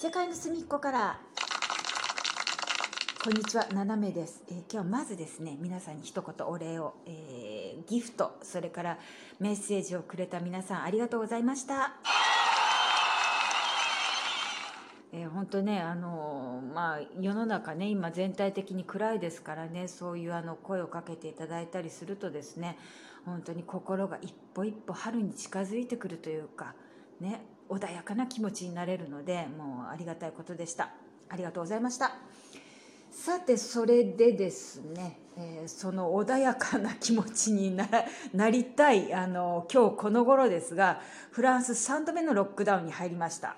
世界の隅っこから。こんにちは斜めです、えー、今日まずですね皆さんに一言お礼を、えー、ギフトそれからメッセージをくれた皆さんありがとうございました。えー、本当ねあのまあ世の中ね今全体的に暗いですからねそういうあの声をかけていただいたりするとですね本当に心が一歩一歩春に近づいてくるというかね穏やかな気持ちになれるのでもうありがたいことでした。ありがとうございました。さてそれでですね、えー、その穏やかな気持ちにななりたいあの今日この頃ですがフランス3度目のロックダウンに入りました。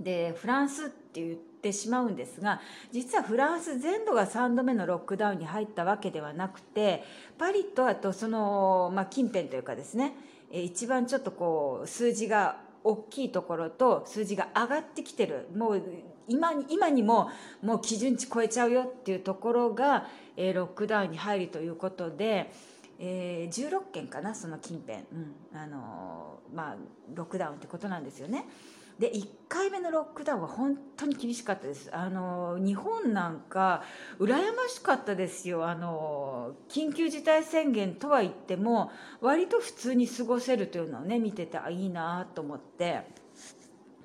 でフランスって言ってしまうんですが実はフランス全土が3度目のロックダウンに入ったわけではなくてパリとあとその、まあ、近辺というかですね一番ちょっとこう数字が大きいところと数字が上がってきてる。もう今に今にももう基準値超えちゃうよっていうところが、えー、ロックダウンに入るということで、えー、16件かなその近辺、うん。あのー、まあ、ロックダウンってことなんですよね。で1回目のロックダウンは本当に厳しかったです。あの日本なんか羨ましかったですよ。あの緊急事態宣言とは言っても割と普通に過ごせるというのをね見ててあいいなと思って。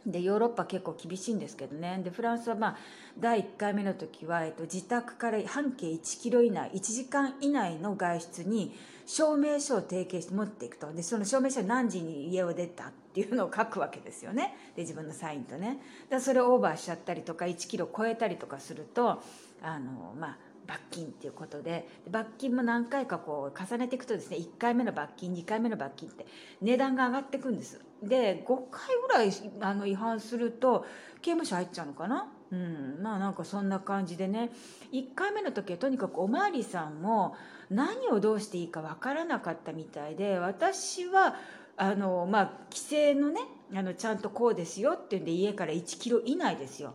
でヨーロッパ結構厳しいんですけどね。でフランスはまあ第1回目の時は、えっと、自宅から半径1キロ以内1時間以内の外出に証明書を提携して持っていくと。でその証明書何時に家を出たっていうのを書くわけですよね。で自分のサインとね。だそれをオーバーしちゃったりとか1キロ超えたりとかするとあのまあ罰金っていうことで罰金も何回かこう重ねていくとですね1回目の罰金2回目の罰金って値段が上がっていくんです。で5回ぐらいあの違反すると刑務所入っちゃうのかな？うん。まあなんかそんな感じでね。1回目の時はとにかくお巡りさんも何をどうしていいか分からなかったみたいで私はあのまあ規制のねあのちゃんとこうですよっていうんで家から1キロ以内ですよ。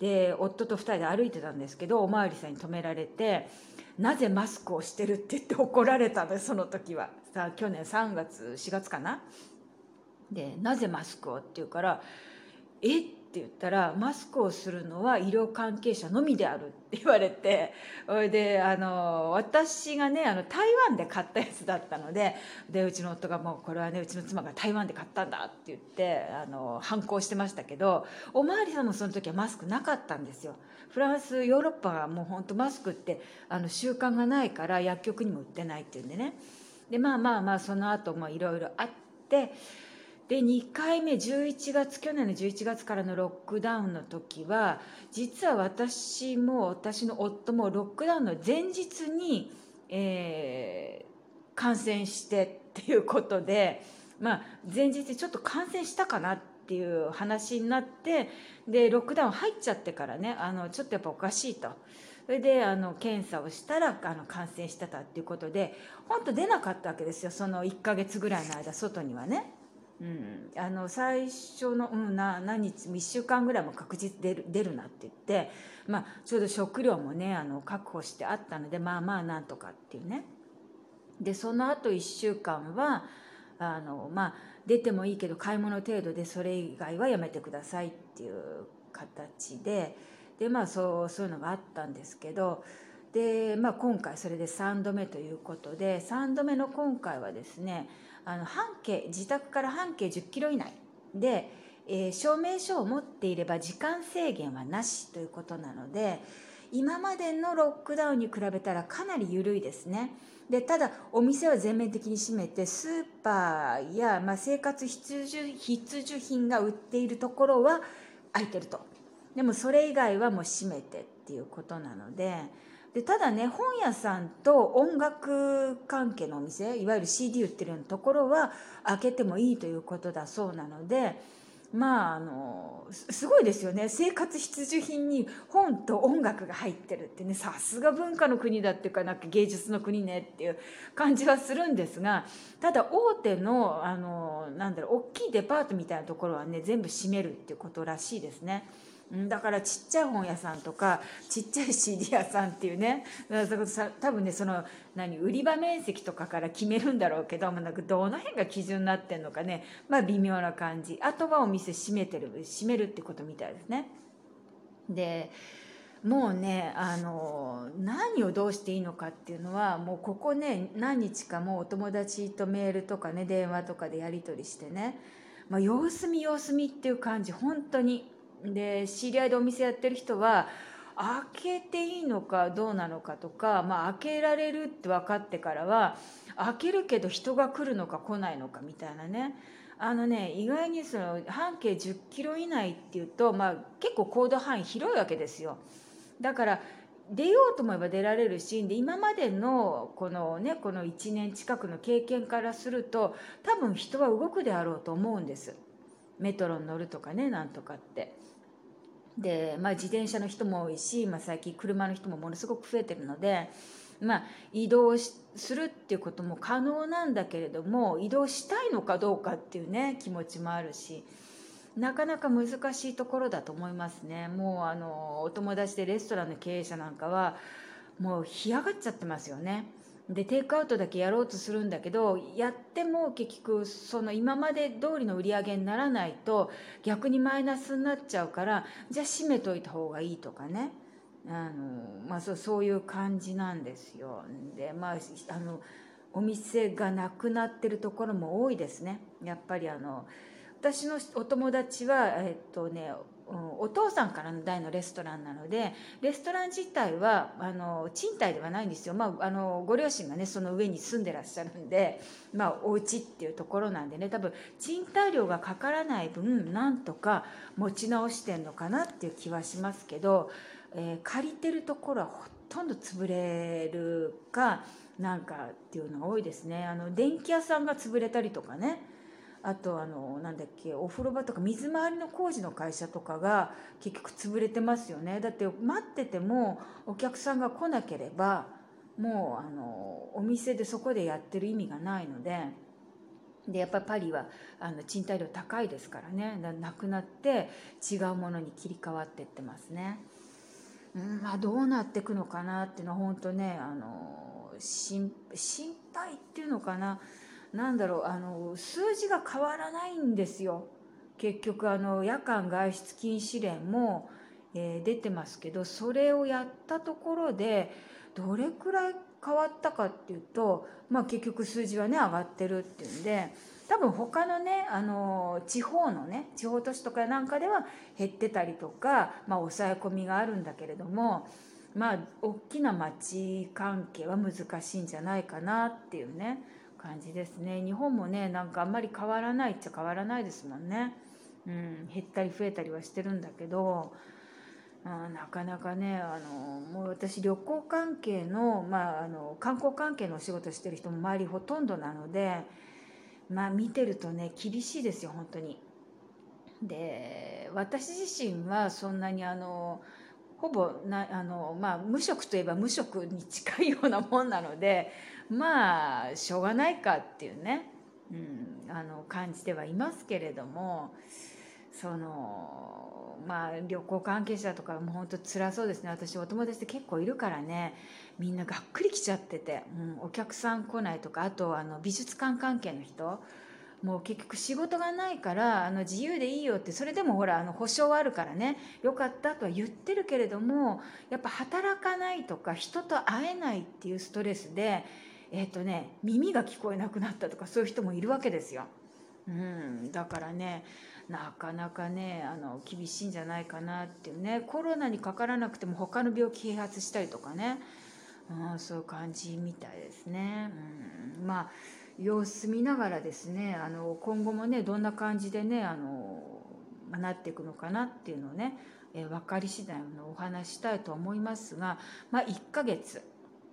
で夫と2人で歩いてたんですけどお巡りさんに止められて「なぜマスクをしてる?」って？言って怒られたのその時はさあ去年3月4月かな？で「なぜマスクを?」って言うから「え？っ?」って言ったらマスクをするのは医療関係者のみであるって言われて それであの私がねあの台湾で買ったやつだったのででうちの夫がもうこれはねうちの妻が台湾で買ったんだって言ってあの反抗してましたけどお巡りさんもその時はマスクなかったんですよ。フランスヨーロッパはもう本当マスクってあの習慣がないから薬局にも売ってないっていうんでねでまあまあまあその後もいろいろあってで2回目11月去年の11月からのロックダウンの時は実は私も私の夫もロックダウンの前日に、えー、感染してっていうことで、まあ、前日ちょっと感染したかなっていう話になってでロックダウン入っちゃってからねあのちょっとやっぱおかしいと。それであの検査をしたらあの感染してたっていうことで本当出なかったわけですよその1ヶ月ぐらいの間外にはね。うん、あの最初の、うん、な何日1週間ぐらいも確実出る出るなって言って、まあ、ちょうど食料もねあの確保してあったのでまあまあなんとかっていうね。でその後1週間はあの、まあ、出てもいいけど買い物程度でそれ以外はやめてくださいっていう形でで、まあ、そうそういうのがあったんですけどで、まあ、今回それで3度目ということで3度目の今回はですねあの半径自宅から半径10キロ以内で、えー、証明書を持っていれば時間制限はなしということなので今までのロックダウンに比べたらかなり緩いですね。でただお店は全面的に閉めてスーパーや、まあ、生活必需必需品が売っているところは空いてるとでもそれ以外はもう閉めてっていうことなのででただね本屋さんと音楽関係のお店いわゆる CD 売ってるところは開けてもいいということだそうなのでまああのすごいですよね生活必需品に本と音楽が入ってるってねさすが文化の国だっていうかなんか芸術の国ねっていう感じはするんですがただ大手のあのなんだろう大きいデパートみたいなところはね全部閉めるっていうことらしいですね。だからちっちゃい本屋さんとかちっちゃい CD 屋さんっていうね。多分ねその何売り場面積とかから決めるんだろうけど、まあ、なんかどの辺が基準になってんのかね。まあ微妙な感じ。あとはお店閉めてる閉めるってことみたいですね。でもうねあの何をどうしていいのかっていうのはもうここね何日かもうお友達とメールとかね電話とかでやり取りしてね、まあ、様子見様子見っていう感じ。本当にで知り合いでお店やってる人は開けていいのかどうなのかとか、まあ、開けられるって分かってからは開けるけど人が来るのか来ないのかみたいなねあのね意外にその半径10キロ以内っていうと、まあ、結構行動範囲広いわけですよ。だから出ようと思えば出られるしで今までのこのねこの1年近くの経験からすると多分人は動くであろうと思うんですメトロに乗るとかねなんとかってで、まあ、自転車の人も多いし、まあ、最近車の人もものすごく増えてるので、まあ、移動するっていうことも可能なんだけれども移動したいのかどうかっていうね気持ちもあるし。なかなか難しいところだと思いますねもうあのお友達でレストランの経営者なんかはもう干上がっちゃってますよねでテイクアウトだけやろうとするんだけどやっても結局その今まで通りの売り上げにならないと逆にマイナスになっちゃうからじゃあ閉めといた方がいいとかね。あの、まあ、そうそういう感じなんですよ。でまああのお店がなくなってるところも多いですね。やっぱりあの私のお友達は、えっとね、お父さんからの代のレストランなのでレストラン自体はあの賃貸ではないんですよ、まあ、あのご両親がねその上に住んでらっしゃるんで、まあ、お家っていうところなんでね多分賃貸料がかからない分なんとか持ち直してんのかなっていう気はしますけど、えー、借りてるところはほとんど潰れるかなんかっていうのが多いですね。あの電気屋さんが潰れたりとかね。あとあのなんだっけお風呂場とか水回りの工事の会社とかが結局潰れてますよね。だって待っててもお客さんが来なければもうあのお店でそこでやってる意味がないので。でやっぱりパリはあの賃貸料高いですからね。なくなって違うものに切り替わってってますね。うんまあ、どうなっていくのかなっていうのは本当ねあの心配っていうのかな。なんだろうあの数字が変わらないんですよ。結局あの夜間外出禁止令も、えー、出てますけどそれをやったところでどれくらい変わったかっていうと、まあ、結局数字はね上がってるっていうんで多分他のねあの地方のね地方都市とかなんかでは減ってたりとか、まあ、抑え込みがあるんだけれどもまあ大きな町関係は難しいんじゃないかなっていうね。感じですね日本もねなんかあんまり変わらないっちゃ変わらないですもんね、うん、減ったり増えたりはしてるんだけどあなかなかねあのもう私旅行関係の,、まあ、あの観光関係のお仕事してる人も周りほとんどなのでまあ見てるとね厳しいですよ本当に。で私自身はそんなにあのほぼなあの、まあ、無職といえば無職に近いようなもんなのでまあしょうがないかっていうね、うん、あの感じではいますけれどもそのまあ旅行関係者とかも本当辛そうですね。私お友達って結構いるからね。みんながっくり来ちゃってて、うん、お客さん来ないとかあとあの美術館関係の人もう結局仕事がないからあの自由でいいよってそれでもほらあの保証はあるからね。よかったとは言ってるけれどもやっぱ働かないとか人と会えないっていうストレスでえっ、ー、とね耳が聞こえなくなったとかそういう人もいるわけですよ。うん、だからねなかなかねあの厳しいんじゃないかなっていうねコロナにかからなくても他の病気併発したりとかね、うん、そういう感じみたいですね。うん、まあ様子見ながらですねあの今後もねどんな感じでねあのなっていくのかなっていうのをね、えー、分かり次第のお話したいと思いますが、まあ、1ヶ月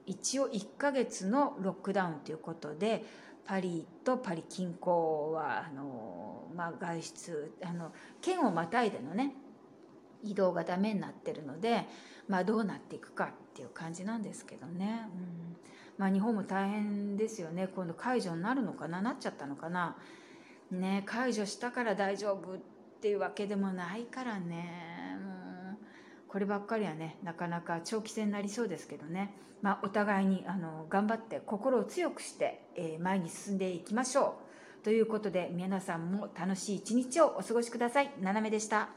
一応1ヶ月のロックダウンということでパリとパリ近郊はあの、まあ、外出あの県をまたいでのね移動がダメになってるので、まあ、どうなっていくかっていう感じなんですけどね、うん。まあ、日本も大変ですよね。今度解除になるのかな？なっちゃったのかな、ね、解除したから大丈夫っていうわけでもないからね。こればっかりはねなかなか長期戦になりそうですけどね、まあ、お互いにあの頑張って心を強くして、えー、前に進んでいきましょうということで皆さんも楽しい一日をお過ごしください。ななめでした。